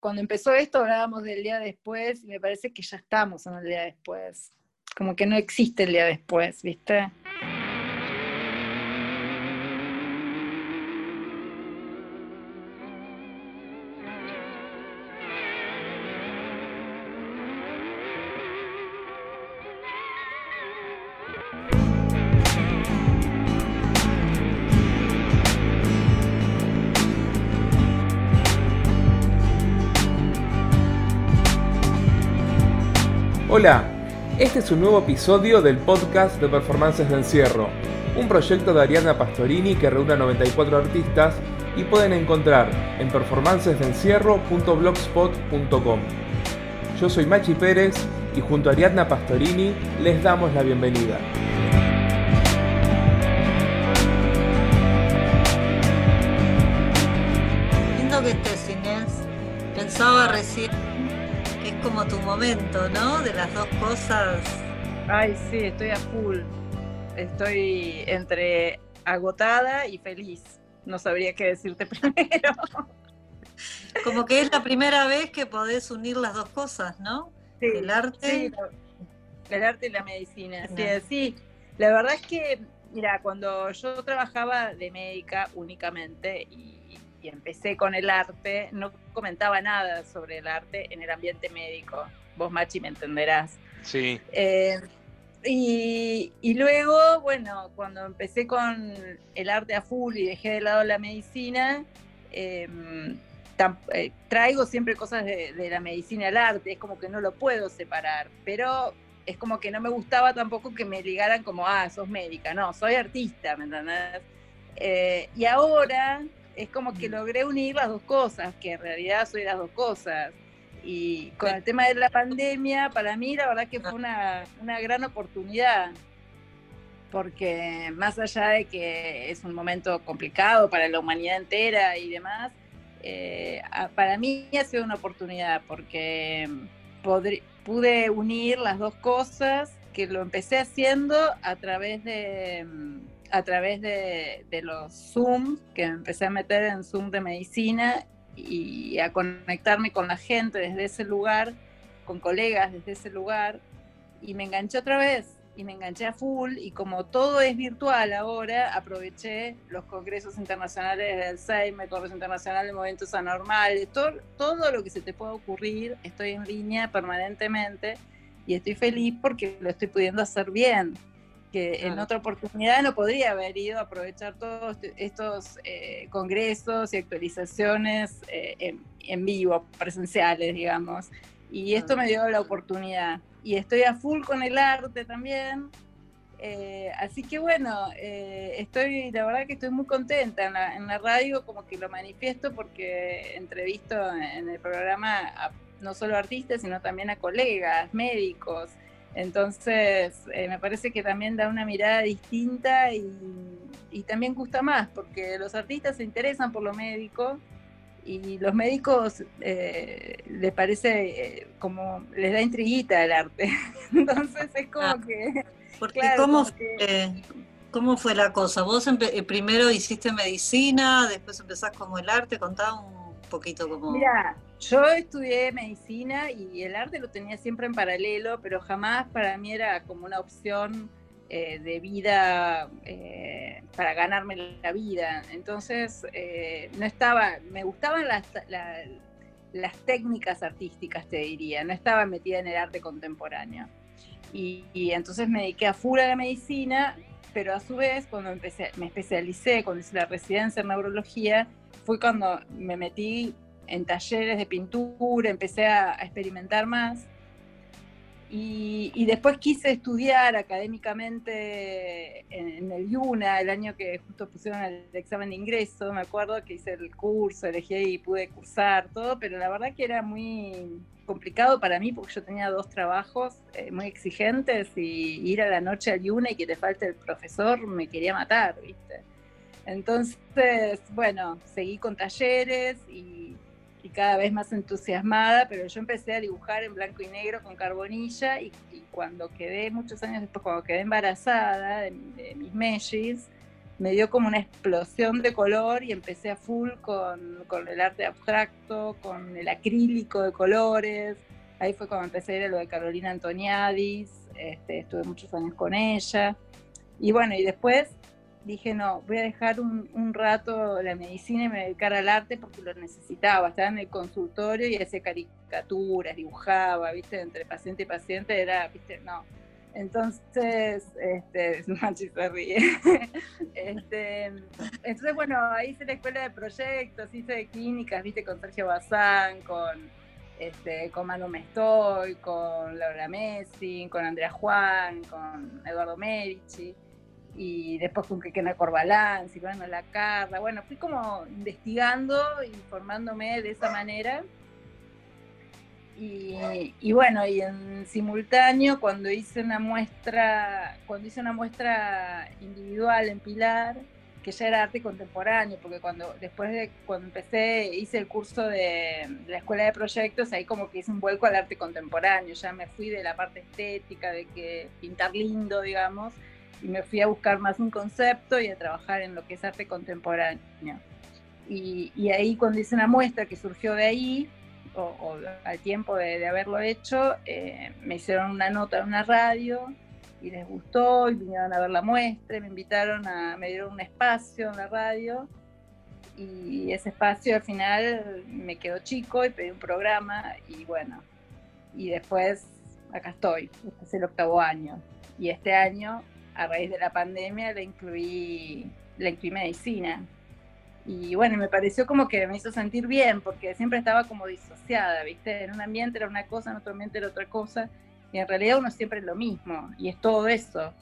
cuando empezó esto hablábamos del día después y me parece que ya estamos en el día después. Como que no existe el día después, ¿viste? Hola, este es un nuevo episodio del podcast de Performances de Encierro, un proyecto de Ariana Pastorini que reúne a 94 artistas y pueden encontrar en performancesdeencierro.blogspot.com. Yo soy Machi Pérez y junto a Ariadna Pastorini les damos la bienvenida. Lindo que estés, Inés. Pensaba recién como tu momento, ¿no? De las dos cosas. Ay, sí, estoy a full. Estoy entre agotada y feliz. No sabría qué decirte primero. Como que es la primera vez que podés unir las dos cosas, ¿no? Sí, el arte. el arte y la medicina. Sí, sí. La verdad es que, mira, cuando yo trabajaba de médica únicamente y y empecé con el arte, no comentaba nada sobre el arte en el ambiente médico. Vos, Machi, me entenderás. Sí. Eh, y, luego, bueno, cuando empecé con el arte a full y dejé de lado la medicina, em, eh, traigo siempre cosas de, de, la medicina al arte, es como que no lo puedo separar, pero es como que no me gustaba tampoco que me ligaran como, ah, sos médica, no, soy artista, ¿me entendés? Eh, y ahora es como que logré unir las dos cosas, que en realidad soy las dos cosas. Y con el tema de la pandemia, para mí la verdad que fue una, gran oportunidad, porque más allá de que es un momento complicado para la humanidad entera y demás, eh, para mí ha sido una oportunidad, porque pude unir las dos cosas que lo empecé haciendo a través de a través de, los Zoom, que empecé a meter en Zoom de medicina y a conectarme con la gente desde ese lugar, con colegas desde ese lugar, y me enganché otra vez, y me enganché a full, y como todo es virtual ahora, aproveché los congresos internacionales de Alzheimer, Congreso Internacional de Movimientos Anormales, todo, todo lo que se te pueda ocurrir, estoy en línea permanentemente, y estoy feliz porque lo estoy pudiendo hacer bien que en otra oportunidad no podría haber ido a aprovechar todos estos eh, congresos y actualizaciones eh, en, vivo, presenciales, digamos. Y esto me dio la oportunidad. Y estoy a full con el arte también. Eh, así que bueno, estoy, la verdad que estoy muy contenta en la, en la, radio, como que lo manifiesto porque entrevisto en el programa a no solo artistas, sino también a colegas, médicos, entonces, eh, me parece que también da una mirada distinta y, también gusta más, porque los artistas se interesan por lo médico y los médicos eh, les parece eh, como, les da intriguita el arte. Entonces es como ah, que... Porque ¿cómo, fue, ¿cómo fue la cosa? Vos primero hiciste medicina, después empezás como el arte, contá un poquito como... Mira, yo estudié medicina y el arte lo tenía siempre en paralelo, pero jamás para mí era como una opción eh, de vida eh, para ganarme la vida. Entonces, eh, no estaba, me gustaban las, las técnicas artísticas, te diría, no estaba metida en el arte contemporáneo. Y, entonces me dediqué a full a la medicina, pero a su vez, cuando empecé, me especialicé, cuando hice la residencia en neurología, fue cuando me metí en talleres de pintura, empecé a, experimentar más. Y, después quise estudiar académicamente en, el IUNA, el año que justo pusieron el examen de ingreso, me acuerdo que hice el curso, elegí y pude cursar todo, pero la verdad que era muy complicado para mí porque yo tenía dos trabajos eh, muy exigentes y ir a la noche al IUNA y que te falte el profesor me quería matar, ¿viste? Entonces, bueno, seguí con talleres y y cada vez más entusiasmada, pero yo empecé a dibujar en blanco y negro con carbonilla y, cuando quedé, muchos años después, cuando quedé embarazada de, mis mellis, me dio como una explosión de color y empecé a full con, el arte abstracto, con el acrílico de colores. Ahí fue cuando empecé a ir a lo de Carolina Antoniadis, este, estuve muchos años con ella. Y bueno, y después dije, no, voy a dejar un, rato la medicina y me dedicar al arte porque lo necesitaba. Estaba en el consultorio y hacía caricaturas, dibujaba, viste, entre paciente y paciente era, viste, no. Entonces, este, Machi se ríe. este, entonces, bueno, ahí hice la escuela de proyectos, hice de clínicas, viste, con Sergio Bazán, con, este, con Manu Mestoy, con Laura Messi, con Andrea Juan, con Eduardo Merici y después con Kekena Corbalán, Silvano La Carla, bueno, fui como investigando, informándome de esa manera. Y, bueno, y en simultáneo, cuando hice una muestra, cuando hice una muestra individual en Pilar, que ya era arte contemporáneo, porque cuando después de cuando empecé, hice el curso de, la escuela de proyectos, ahí como que hice un vuelco al arte contemporáneo, ya me fui de la parte estética, de que pintar lindo, digamos, y me fui a buscar más un concepto y a trabajar en lo que es arte contemporáneo. Y, y ahí cuando hice una muestra que surgió de ahí, o, al tiempo de, haberlo hecho, eh, me hicieron una nota en una radio y les gustó y vinieron a ver la muestra, me invitaron a, me dieron un espacio en la radio y ese espacio al final me quedó chico y pedí un programa y bueno, y después acá estoy, este es el octavo año y este año a raíz de la pandemia le incluí, le incluí medicina. Y bueno, me pareció como que me hizo sentir bien, porque siempre estaba como disociada, ¿viste? En un ambiente era una cosa, en otro ambiente era otra cosa, y en realidad uno siempre es lo mismo, y es todo eso,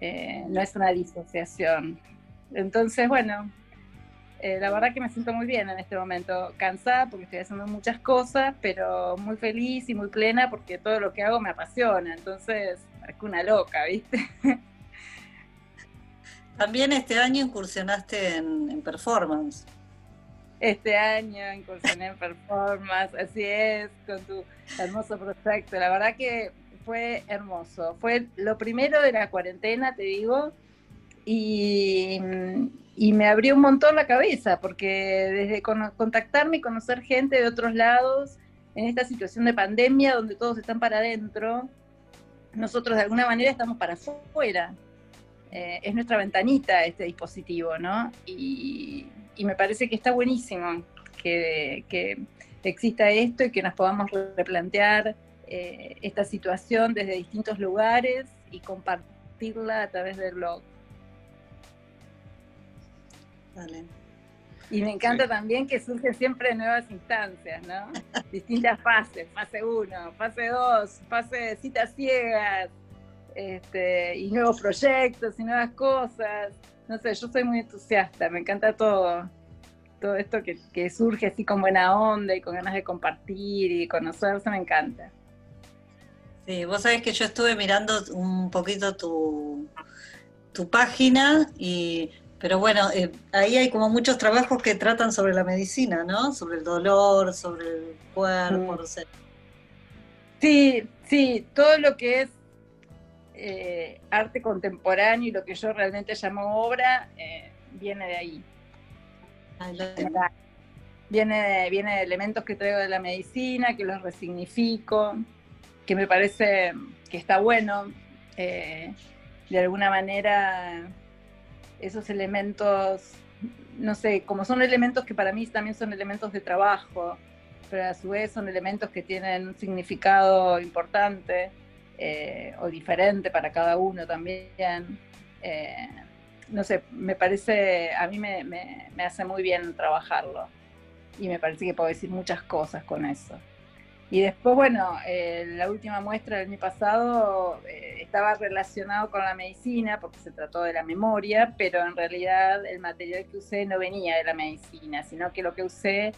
eh, no es una disociación. Entonces, bueno, eh, la verdad que me siento muy bien en este momento, cansada porque estoy haciendo muchas cosas, pero muy feliz y muy plena porque todo lo que hago me apasiona, entonces, es una loca, ¿viste? También este año incursionaste en, performance. Este año incursioné en performance, así es, con tu hermoso proyecto. La verdad que fue hermoso. Fue lo primero de la cuarentena, te digo, y, me abrió un montón la cabeza, porque desde contactarme y conocer gente de otros lados, en esta situación de pandemia donde todos están para adentro, nosotros de alguna manera estamos para afuera. Eh, es nuestra ventanita este dispositivo, ¿no? Y, me parece que está buenísimo que, exista esto y que nos podamos replantear eh, esta situación desde distintos lugares y compartirla a través del blog. Vale. Y me encanta también que surgen siempre nuevas instancias, ¿no? Distintas fases, fase 1, fase 2, fase de citas ciegas, este, y nuevos proyectos y nuevas cosas. No sé, yo soy muy entusiasta, me encanta todo, todo esto que, surge así con buena onda y con ganas de compartir y conocerse, me encanta. Sí, vos sabés que yo estuve mirando un poquito tu, tu página y pero bueno, eh, ahí hay como muchos trabajos que tratan sobre la medicina, ¿no? Sobre el dolor, sobre el cuerpo, mm. Sí, sí, todo lo que es eh, arte contemporáneo y lo que yo realmente llamo obra eh, viene de ahí. Viene de, viene de elementos que traigo de la medicina, que los resignifico, que me parece que está bueno. Eh, de alguna manera, esos elementos, no sé, como son elementos que para mí también son elementos de trabajo, pero a su vez son elementos que tienen un significado importante eh, o diferente para cada uno también. Eh, no sé, me parece, a mí me, hace muy bien trabajarlo y me parece que puedo decir muchas cosas con eso. Y después, bueno, eh, la última muestra del año pasado estaba relacionado con la medicina porque se trató de la memoria, pero en realidad el material que usé no venía de la medicina, sino que lo que usé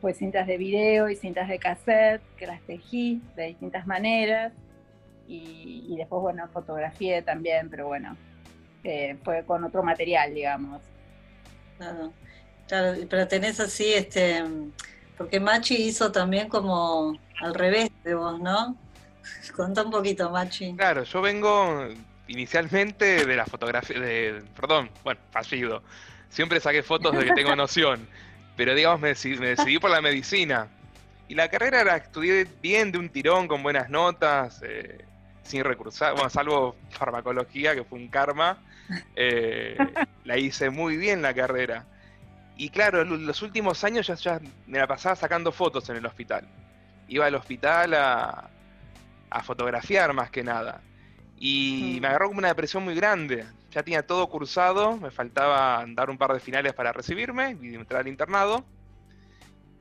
fue cintas de video y cintas de cassette que las tejí de distintas maneras y, después, bueno, fotografié también, pero bueno, eh, fue con otro material, digamos. Claro, claro, pero tenés así, este, porque Machi hizo también como al revés de vos, ¿no? Cuenta un poquito, Machi. Claro, yo vengo, inicialmente de la fotografía, de, perdón, bueno, fallido. Siempre saqué fotos de que tengo noción, pero digamos me decidí, por la medicina. Y la carrera la estudié bien de un tirón, con buenas notas, eh, sin recursar, bueno, salvo farmacología, que fue un karma. Eh, la hice muy bien la carrera. Y claro, los últimos años ya, ya me la pasaba sacando fotos en el hospital. Iba al hospital a, a fotografiar más que nada. Y mm. me agarró como una depresión muy grande. Ya tenía todo cursado, me faltaba dar un par de finales para recibirme y entrar al internado.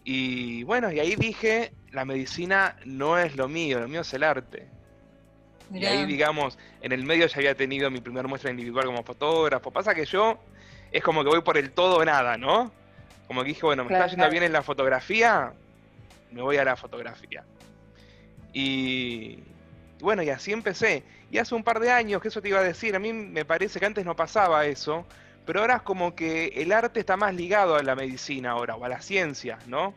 Y bueno, y ahí dije, la medicina no es lo mío, lo mío es el arte. Y ahí, digamos, en el medio ya había tenido mi primera muestra individual como fotógrafo. Pasa que yo es como que voy por el todo o nada, ¿no? Como que dije, bueno, me está yendo bien en la fotografía, me voy a la fotografía. Y, bueno, y así empecé. Y hace un par de años, que eso te iba a decir, a mí me parece que antes no pasaba eso, pero ahora es como que el arte está más ligado a la medicina ahora, o a la ciencia, ¿no?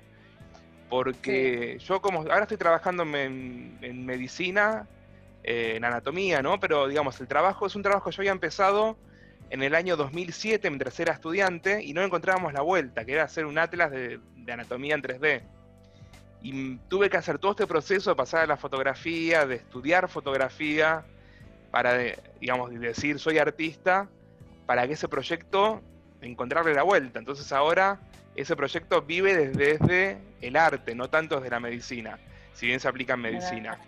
Porque yo como ahora estoy trabajando en, medicina, eh, en anatomía, ¿no? Pero digamos, el trabajo es un trabajo que yo había empezado en el año 2007 mientras era estudiante y no encontrábamos la vuelta, que era hacer un atlas de anatomía en 3D. Y tuve que hacer todo este proceso de pasar a la fotografía, de estudiar fotografía, para, digamos, decir soy artista, para que ese proyecto encontrarle la vuelta. Entonces ahora ese proyecto vive desde, el arte, no tanto desde la medicina, si bien se aplica en medicina.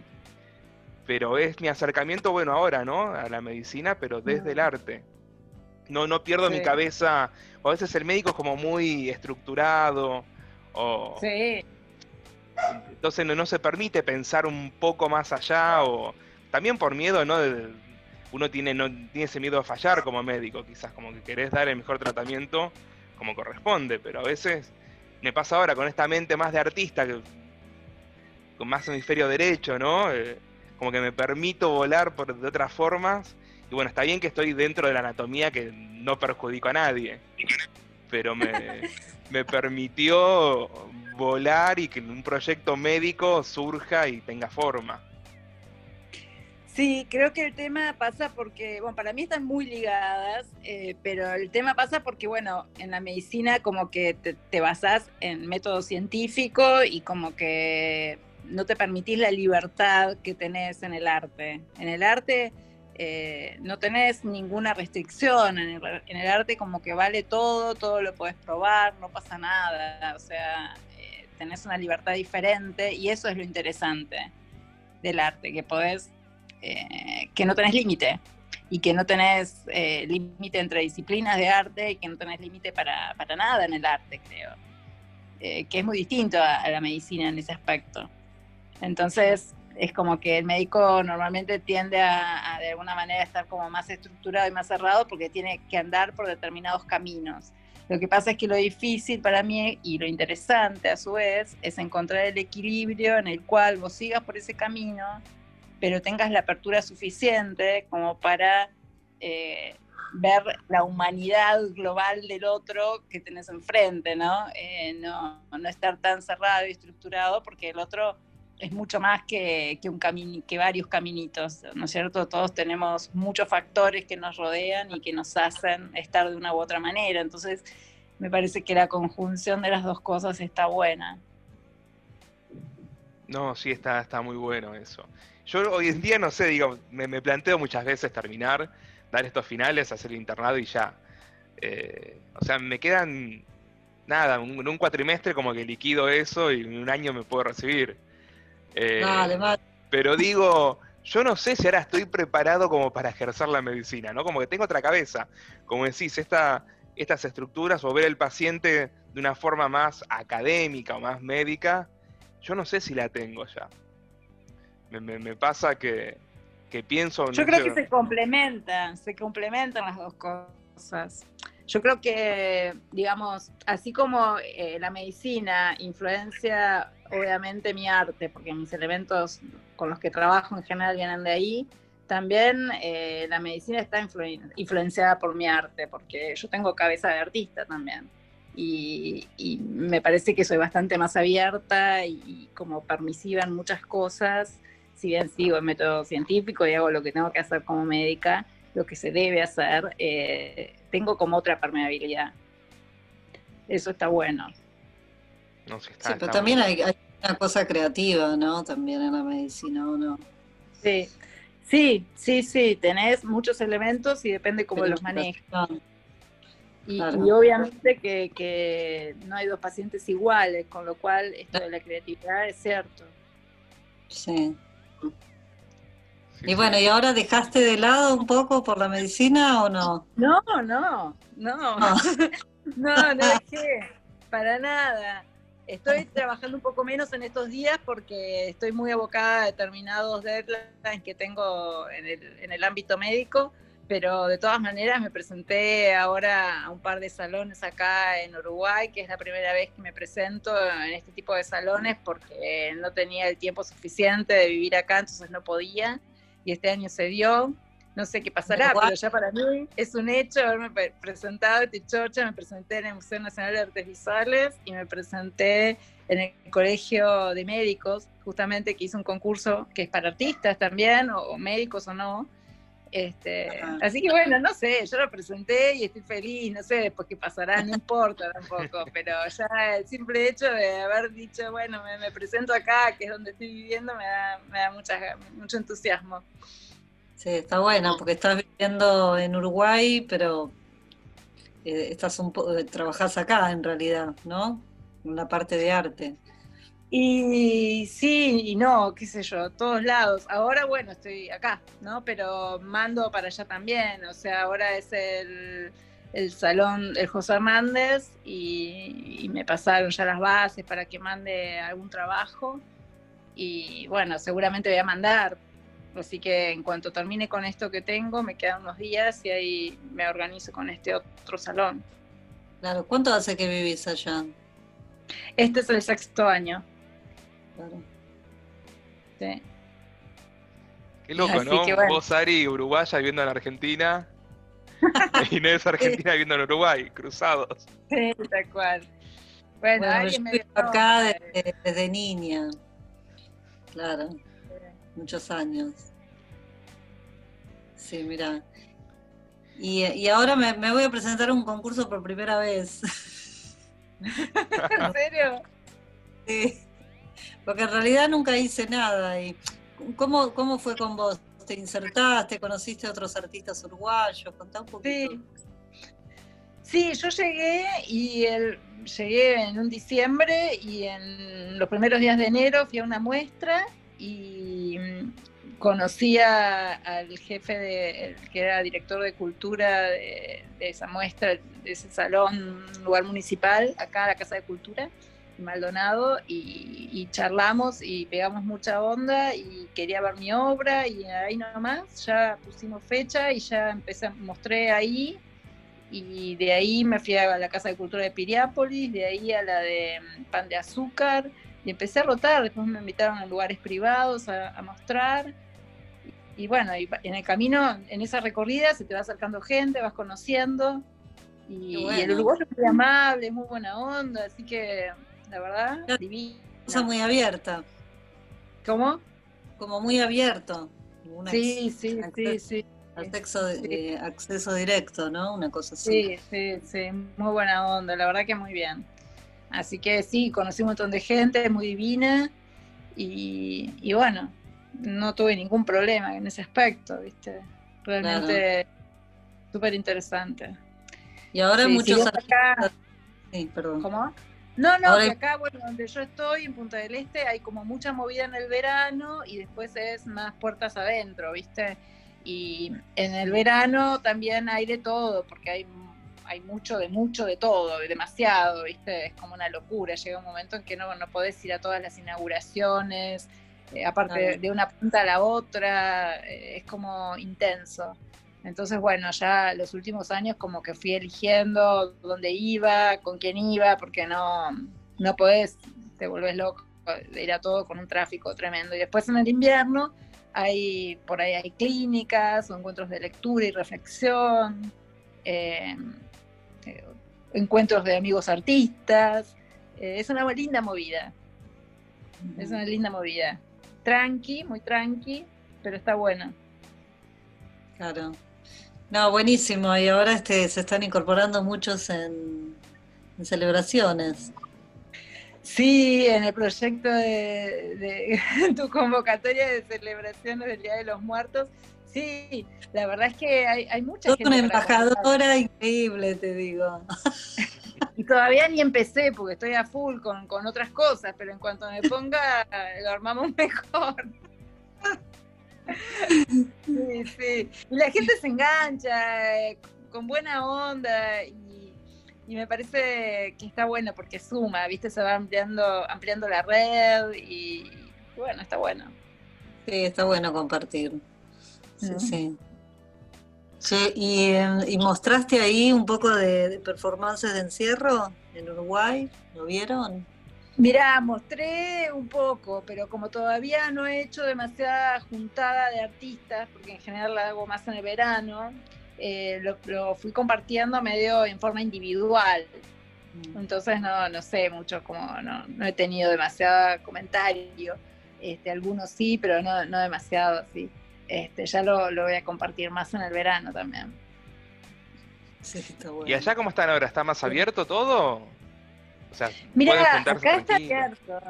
Pero es mi acercamiento, bueno, ahora, ¿no? A la medicina, pero desde el arte. No, no pierdo mi cabeza. O a veces el médico es como muy estructurado. O, sí. Entonces no, se permite pensar un poco más allá o también por miedo, ¿no? uno tiene, no, tiene ese miedo a fallar como médico, quizás como que querés dar el mejor tratamiento como corresponde, pero a veces me pasa ahora con esta mente más de artista, que, con más hemisferio derecho, ¿no? Eh, como que me permito volar por, de otras formas. Y bueno, está bien que estoy dentro de la anatomía que no perjudico a nadie, pero me, me permitió volar y que un proyecto médico surja y tenga forma. Sí, creo que el tema pasa porque, bueno, para mí están muy ligadas, eh, pero el tema pasa porque, bueno, en la medicina como que te, te basás en método científico y como que no te permitís la libertad que tenés en el arte. En el arte eh, no tenés ninguna restricción en el, arte, como que vale todo, todo lo podés probar, no pasa nada, o sea, eh, tenés una libertad diferente y eso es lo interesante del arte, que podés, eh, que no tenés límite y que no tenés límite entre disciplinas de arte y que no tenés límite para, para, nada en el arte, creo, que es muy distinto a la medicina en ese aspecto. Entonces, es como que el médico normalmente tiende a, de alguna manera estar como más estructurado y más cerrado porque tiene que andar por determinados caminos. Lo que pasa es que lo difícil para mí y lo interesante a su vez es encontrar el equilibrio en el cual vos sigas por ese camino, pero tengas la apertura suficiente como para eh, ver la humanidad global del otro que tenés enfrente, ¿no? Eh, no, no estar tan cerrado y estructurado porque el otro es mucho más que, un camino, que varios caminitos, ¿no es cierto? Todos tenemos muchos factores que nos rodean y que nos hacen estar de una u otra manera. Entonces, me parece que la conjunción de las dos cosas está buena. No, sí, está, está muy bueno eso. Yo hoy en día, no sé, digo, me, planteo muchas veces terminar, dar estos finales, hacer el internado y ya. Eh, o sea, me quedan nada, en un cuatrimestre como que liquido eso y en un año me puedo recibir. Eh, pero digo, yo no sé si ahora estoy preparado como para ejercer la medicina, ¿no? Como que tengo otra cabeza. Como decís, esta, estas estructuras o ver el paciente de una forma más académica o más médica, yo no sé si la tengo ya. Me, pasa que, pienso... Yo creo que se complementan, se complementan las dos cosas. Yo creo que, digamos, así como eh, la medicina influencia obviamente mi arte, porque mis elementos con los que trabajo en general vienen de ahí, también eh, la medicina está influenciada por mi arte, porque yo tengo cabeza de artista también. Y, me parece que soy bastante más abierta y, como permisiva en muchas cosas, si bien sigo el método científico y hago lo que tengo que hacer como médica, lo que se debe hacer, eh, tengo como otra permeabilidad. Eso está bueno. sí, pero también hay, una cosa creativa, ¿no? También en la medicina, ¿o no? Sí, sí, sí, sí, tenés muchos elementos y depende cómo los manejes. Y, obviamente que, no hay dos pacientes iguales, con lo cual esto de la creatividad es cierto. Sí. Y bueno, ¿y ahora dejaste de lado un poco por la medicina o no? No, no, no. No, no, no dejé, para nada. Estoy trabajando un poco menos en estos días porque estoy muy abocada a determinados deadlines que tengo en el, en el ámbito médico, pero de todas maneras me presenté ahora a un par de salones acá en Uruguay, que es la primera vez que me presento en este tipo de salones porque no tenía el tiempo suficiente de vivir acá, entonces no podía, y este año se dio no sé qué pasará, pero ya para mí es un hecho haberme presentado en Tichocha, me presenté en el Museo Nacional de Artes Visuales y me presenté en el Colegio de Médicos, justamente que hizo un concurso que es para artistas también, o, médicos o no. Este, así que bueno, no sé, yo lo presenté y estoy feliz, no sé después qué pasará, no importa tampoco, pero ya el simple hecho de haber dicho, bueno, me, presento acá, que es donde estoy viviendo, me da, me da mucho entusiasmo. Sí, está bueno, porque estás viviendo en Uruguay, pero eh, estás un poco, eh, trabajás acá en realidad, ¿no? En la parte de arte. Y sí y no, qué sé yo, todos lados. Ahora, bueno, estoy acá, ¿no? Pero mando para allá también. O sea, ahora es el, salón, el José Hernández, y, y, me pasaron ya las bases para que mande algún trabajo. Y bueno, seguramente voy a mandar, Así que en cuanto termine con esto que tengo, me quedan unos días y ahí me organizo con este otro salón. Claro, ¿cuánto hace que vivís allá? Este es el sexto año. Claro. Sí. Qué loco, ¿no? Vos, Ari, uruguaya viviendo en Argentina. y no es Argentina viviendo en Uruguay, cruzados. Sí, tal cual. Bueno, Ari me acá desde, desde niña. Claro muchos años. Sí, mira. Y, ahora me, voy a presentar un concurso por primera vez. ¿En serio? Sí. Porque en realidad nunca hice nada. Y ¿cómo, ¿Cómo fue con vos? ¿Te insertaste? ¿Conociste a otros artistas uruguayos? Contá un poquito. Sí. Sí, yo llegué y el, llegué en un diciembre y en los primeros días de enero fui a una muestra y mm, conocía al jefe de, que era director de cultura de, esa muestra, de ese salón, lugar municipal, acá la Casa de Cultura, Maldonado, y, charlamos y pegamos mucha onda y quería ver mi obra y ahí nomás ya pusimos fecha y ya empecé, mostré ahí y de ahí me fui a la Casa de Cultura de Piriápolis, de ahí a la de mm, Pan de Azúcar, y empecé a rotar, después me invitaron a lugares privados a, mostrar. Y, bueno, y en el camino, en esa recorrida, se te va acercando gente, vas conociendo. Y, el uruguayo es muy amable, muy buena onda, así que la verdad. Cosa muy abierta. ¿Cómo? Como muy abierto. sí, sí, sí, sí. Acceso, acceso directo, ¿no? Una cosa así. Sí, sí, sí, muy buena onda, la verdad que muy bien. Así que sí, conocí un montón de gente muy divina y, bueno, no tuve ningún problema en ese aspecto, ¿viste? Realmente súper interesante. Y ahora muchos acá... Sí, perdón. ¿Cómo? No, no, que acá, bueno, donde yo estoy, en Punta del Este, hay como mucha movida en el verano y después es más puertas adentro, ¿viste? Y en el verano también hay de todo, porque hay hay mucho de mucho de todo, demasiado, ¿viste? Es como una locura. Llega un momento en que no, no podés ir a todas las inauguraciones, eh, aparte de, una punta a la otra, eh, es como intenso. Entonces, bueno, ya los últimos años como que fui eligiendo dónde iba, con quién iba, porque no, no podés, te volvés loco de ir a todo con un tráfico tremendo. Y después en el invierno hay, por ahí hay clínicas o encuentros de lectura y reflexión. Eh, eh, encuentros de amigos artistas. Eh, es una linda movida. Es una linda movida. tranqui, muy tranqui, pero está bueno. Claro. No, buenísimo. Y ahora este, se están incorporando muchos en, celebraciones. Sí, en el proyecto de, tu convocatoria de celebraciones del Día de los Muertos. Sí, la verdad es que hay, hay mucha una embajadora increíble, te digo. Y todavía ni empecé porque estoy a full con, con otras cosas, pero en cuanto me ponga, lo armamos mejor. Sí, sí. Y la gente se engancha eh, con buena onda y, me parece que está bueno porque suma, ¿viste? Se va ampliando, ampliando la red y bueno, está bueno. Sí, está bueno compartir. Sí, sí. y, mostraste ahí un poco de, de performances de encierro en Uruguay, ¿lo vieron? Mira, mostré un poco, pero como todavía no he hecho demasiada juntada de artistas, porque en general la hago más en el verano, eh, lo, fui compartiendo medio en forma individual. Mm. Entonces no, no sé mucho, como no, no he tenido demasiado comentario. Este, algunos sí, pero no, no demasiado así. Este, ya lo, lo voy a compartir más en el verano también. Sí, está bueno. ¿Y allá cómo están ahora? ¿Está más abierto todo? Mira, acá está abierto.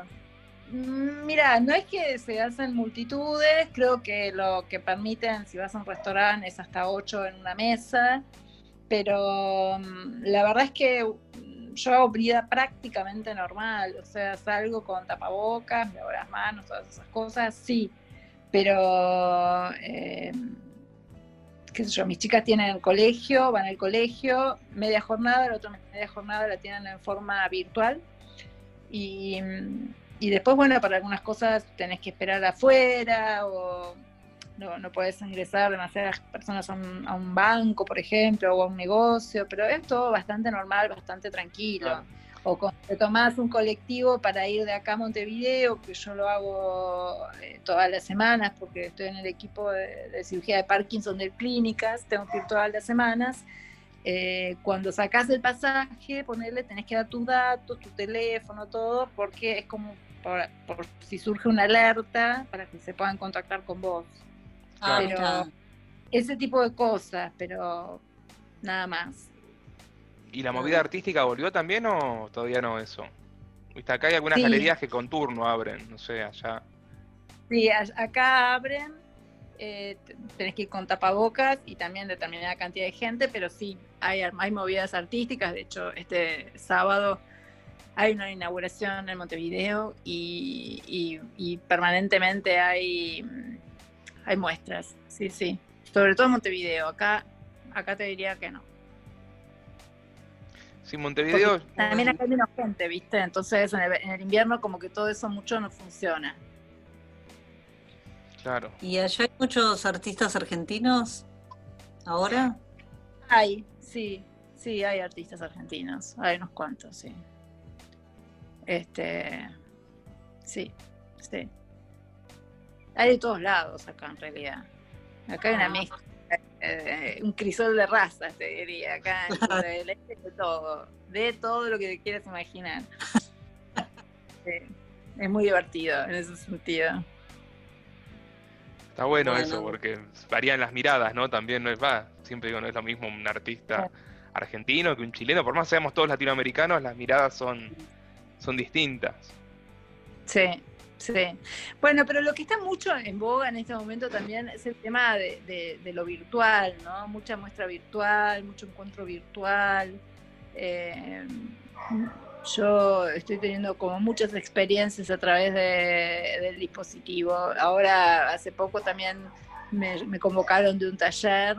Mm, mira, no es que se hacen multitudes, creo que lo que permiten, si vas a un restaurante, es hasta ocho en una mesa, pero mm, la verdad es que mm, yo hago vida prácticamente normal, o sea, salgo con tapabocas, me lavo las manos, todas esas cosas, sí, pero... Eh, qué sé yo, mis chicas tienen el colegio, van al colegio, media jornada, la otra media jornada la tienen en forma virtual. Y, después, bueno, para algunas cosas tenés que esperar afuera o no, no podés ingresar demasiadas personas a un, banco, por ejemplo, o a un negocio, pero es todo bastante normal, bastante tranquilo o cuando te tomás un colectivo para ir de acá a Montevideo, que yo lo hago eh, todas las semanas porque estoy en el equipo de, cirugía de Parkinson de clínicas, tengo que ir todas las semanas. Eh, cuando sacás el pasaje, ponerle, tenés que dar tus datos, tu teléfono, todo, porque es como por, si surge una alerta para que se puedan contactar con vos. Ah, ese tipo de cosas, pero nada más. ¿Y la movida artística volvió también o todavía no eso? Viste, acá hay algunas galerías que con turno abren, no sé, allá. Sí, acá abren, eh, tenés que ir con tapabocas y también determinada cantidad de gente, pero sí, hay, hay movidas artísticas. De hecho, este sábado hay una inauguración en Montevideo y, y permanentemente hay, hay muestras, sí, sí. Sobre todo en Montevideo, acá, acá te diría que no. Sí, Montevideo. también acá hay menos gente, ¿viste? Entonces en el, invierno como que todo eso mucho no funciona. Claro. ¿Y allá hay muchos artistas argentinos ahora? Hay, sí, sí, hay artistas argentinos. Hay unos cuantos, sí. Este, sí, sí. Hay de todos lados acá en realidad. Acá hay una ah. mezcla eh, un crisol de razas, te diría, acá, de, todo, de todo lo que quieras imaginar. es muy divertido en ese sentido. Está bueno, eso, porque varían las miradas, ¿no? También no es, va, siempre digo, no es lo mismo un artista argentino que un chileno, por más que seamos todos latinoamericanos, las miradas son, son distintas. Sí, Sí, bueno, pero lo que está mucho en boga en este momento también es el tema de, lo virtual, ¿no? Mucha muestra virtual, mucho encuentro virtual. Eh, yo estoy teniendo como muchas experiencias a través del dispositivo. Ahora, hace poco también me convocaron de un taller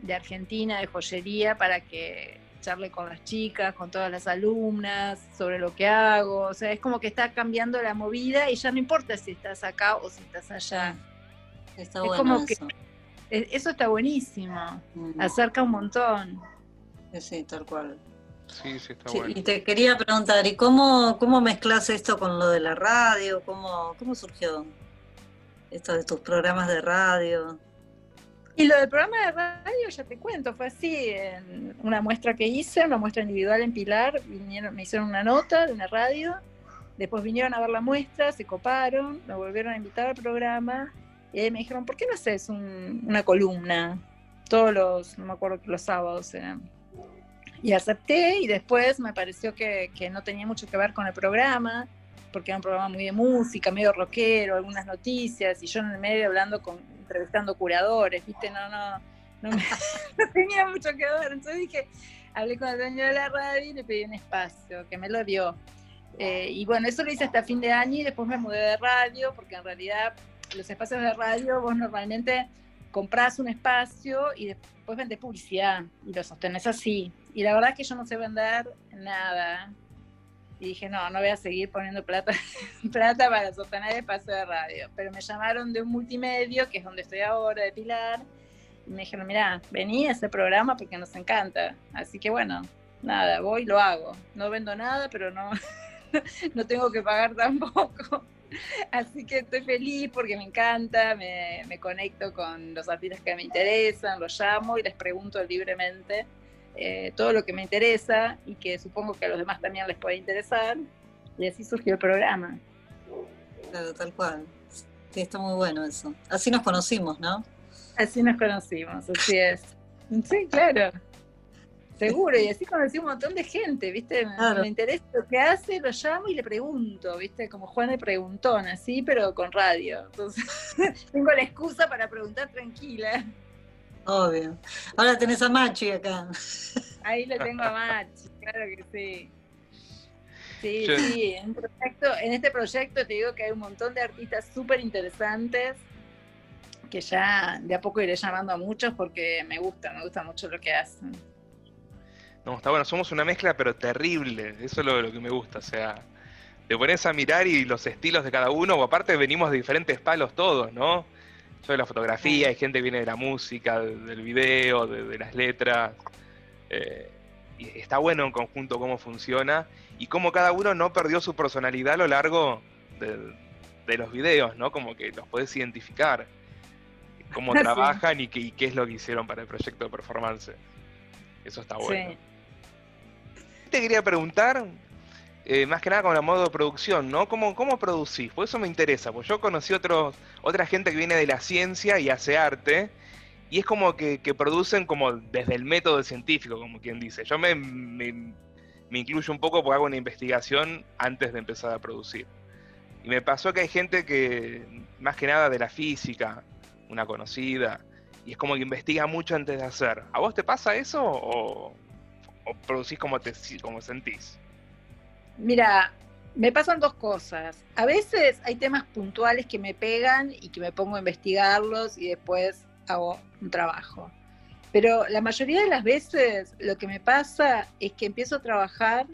de Argentina, de joyería, para que charle con las chicas, con todas las alumnas, sobre lo que hago. O sea, es como que está cambiando la movida y ya no importa si estás acá o si estás allá. Está es como eso. que eso está buenísimo. Acerca un montón. Sí, tal cual. Sí, sí, está bueno. Y te quería preguntar, ¿y cómo, cómo mezclas esto con lo de la radio? ¿Cómo, cómo surgió esto de tus programas de radio? Y lo del programa de radio, ya te cuento, fue así, en una muestra que hice, una muestra individual en Pilar, vinieron, me hicieron una nota de una radio Después vinieron a ver la muestra, se coparon, me volvieron a invitar al programa y ahí me dijeron, ¿por qué no haces una columna? Todos los, no me acuerdo los sábados eran. Y acepté y después me pareció que, que no tenía mucho que ver con el programa, porque era un programa muy de música, medio rockero, algunas noticias, y yo en el medio hablando con, entrevistando curadores, viste, no, no, no, tenía mucho que ver. Entonces dije, hablé con el dueño de la radio y le pedí un espacio, que me lo dio. Eh, y bueno, eso lo hice hasta fin de año y después me mudé de radio, porque en realidad los espacios de radio vos normalmente compras un espacio y después vendes publicidad y lo sostenés así. Y la verdad es que yo no sé vender nada. Y dije, no, no voy a seguir poniendo plata, plata para sostener el espacio de radio. Pero me llamaron de un multimedio, que es donde estoy ahora, de Pilar. Y me dijeron, mira, vení a ese programa porque nos encanta. Así que bueno, nada, voy lo hago. No vendo nada, pero no, no tengo que pagar tampoco. Así que estoy feliz porque me encanta, me, conecto con los artistas que me interesan, los llamo y les pregunto libremente eh, todo lo que me interesa y que supongo que a los demás también les puede interesar. Y así surgió el programa. Claro, tal cual. Sí, está muy bueno eso. Así nos conocimos, ¿no? Así nos conocimos, así es. Sí, claro. Seguro, y así conocí un montón de gente, ¿viste? Me, interesa lo que hace, lo llamo y le pregunto, ¿viste? Como Juan de Preguntón, así, pero con radio. Entonces, tengo la excusa para preguntar tranquila. Obvio. Ahora tenés a Machi acá. Ahí lo tengo a Machi, claro que sí. Sí, sí, en, en este proyecto te digo que hay un montón de artistas súper interesantes que ya de a poco iré llamando a muchos porque me gusta, me gusta mucho lo que hacen. No, está bueno, somos una mezcla pero terrible, eso es lo, que me gusta, o sea, te pones a mirar y los estilos de cada uno, o aparte venimos de diferentes palos todos, ¿no? Yo de la fotografía, hay gente que viene de la música, del video, de, las letras, eh, y está bueno en conjunto cómo funciona y cómo cada uno no perdió su personalidad a lo largo de, los videos, ¿no? Como que los puedes identificar, cómo trabajan y, qué, qué es lo que hicieron para el proyecto de performance. Eso está bueno te quería preguntar, eh, más que nada con la modo de producción, ¿no? ¿Cómo, ¿Cómo producís? Por eso me interesa, pues yo conocí otros, otra gente que viene de la ciencia y hace arte, y es como que, producen como desde el método científico, como quien dice. Yo me, me, incluyo un poco porque hago una investigación antes de empezar a producir. Y me pasó que hay gente que, más que nada de la física, una conocida, y es como que investiga mucho antes de hacer. ¿A vos te pasa eso o, o producís como, te, como sentís? Mira, me pasan dos cosas. A veces hay temas puntuales que me pegan y que me pongo a investigarlos y después hago un trabajo. Pero la mayoría de las veces lo que me pasa es que empiezo a trabajar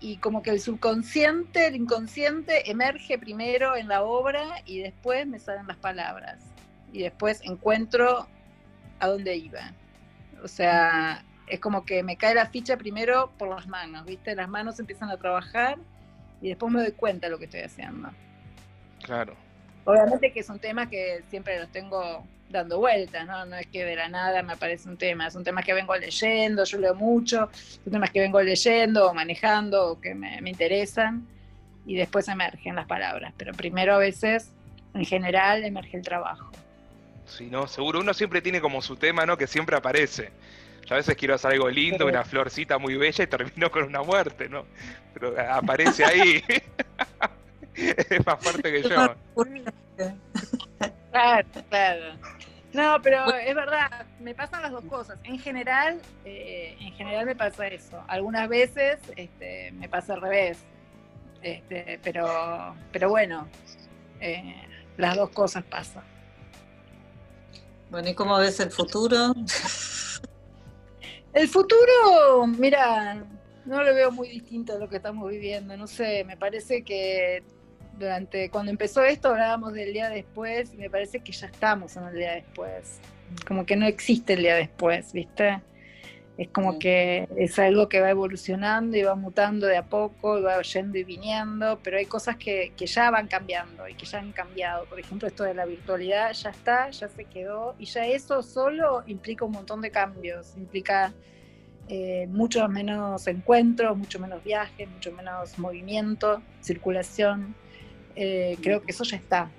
y como que el subconsciente, el inconsciente emerge primero en la obra y después me salen las palabras. Y después encuentro a dónde iba. O sea, es como que me cae la ficha primero por las manos, ¿viste? Las manos empiezan a trabajar y después me doy cuenta de lo que estoy haciendo. Claro. Obviamente que son temas que siempre los tengo dando vueltas, ¿no? No es que de la nada me aparece un tema, son temas que vengo leyendo, yo leo mucho, son temas que vengo leyendo o manejando o que me, me interesan y después emergen las palabras, pero primero a veces, en general, emerge el trabajo. Sí, no, seguro uno siempre tiene como su tema, ¿no? Que siempre aparece. Yo a veces quiero hacer algo lindo, una florcita muy bella y termino con una muerte, ¿no? Pero aparece ahí. es más fuerte que yo. Claro, claro. No, pero es verdad, me pasan las dos cosas. En general, eh, en general me pasa eso. Algunas veces este, me pasa al revés. Este, pero, pero bueno, eh, las dos cosas pasan. Bueno, ¿y cómo ves el futuro? El futuro, mira, no lo veo muy distinto a lo que estamos viviendo. No sé, me parece que durante cuando empezó esto hablábamos del día después y me parece que ya estamos en el día después. Como que no existe el día después, ¿viste? Es como que es algo que va evolucionando y va mutando de a poco, y va yendo y viniendo, pero hay cosas que, que, ya van cambiando y que ya han cambiado. Por ejemplo, esto de la virtualidad ya está, ya se quedó, y ya eso solo implica un montón de cambios, implica eh, mucho menos encuentros, mucho menos viajes, mucho menos movimiento, circulación. Eh, creo que eso ya está,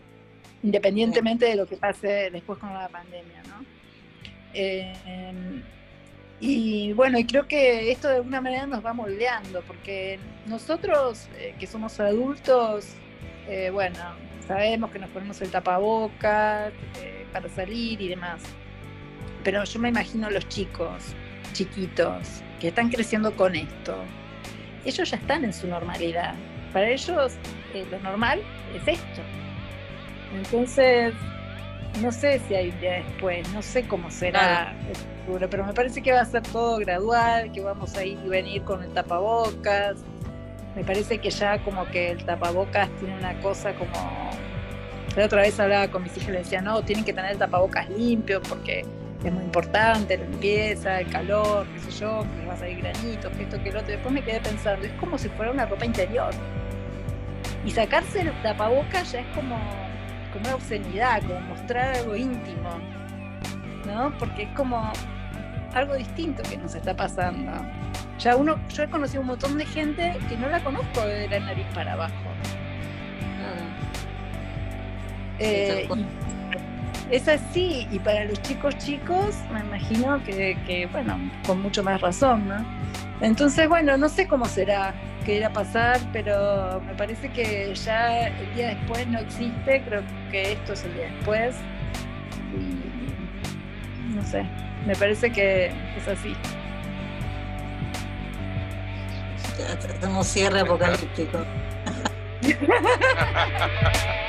independientemente de lo que pase después con la pandemia, ¿no? Y bueno, y creo que esto de alguna manera nos va moldeando, porque nosotros que somos adultos, bueno, sabemos que nos ponemos el tapabocas para salir y demás pero yo me imagino los chicos, chiquitos, que están creciendo con esto. Ellos ya están en su normalidad. Para ellos eh, lo normal es esto. Entonces, no sé si hay un día después, no sé cómo será el futuro, pero me parece que va a ser todo gradual, que vamos a ir y venir con el tapabocas. Me parece que ya como que el tapabocas tiene una cosa como... La otra vez hablaba con mis hijas y le decía, no, tienen que tener el tapabocas limpio porque es muy importante, la limpieza, el calor, qué sé yo, que les va a salir granitos, que esto, que lo otro. Después me quedé pensando, es como si fuera una ropa interior. Y sacarse el tapabocas ya es como, como una obscenidad, como mostrar algo íntimo, ¿no? Porque es como algo distinto que nos está pasando. Ya uno, yo he conocido un montón de gente que no la conozco de la nariz para abajo. Eh, es así, y para los chicos chicos, me imagino que, bueno, con mucho más razón, ¿no? Entonces, bueno, no sé cómo será, qué irá a pasar, pero me parece que ya el día después no existe, creo que esto es el día después. Y no sé, me parece que es así. Hacemos cierre apocalíptico.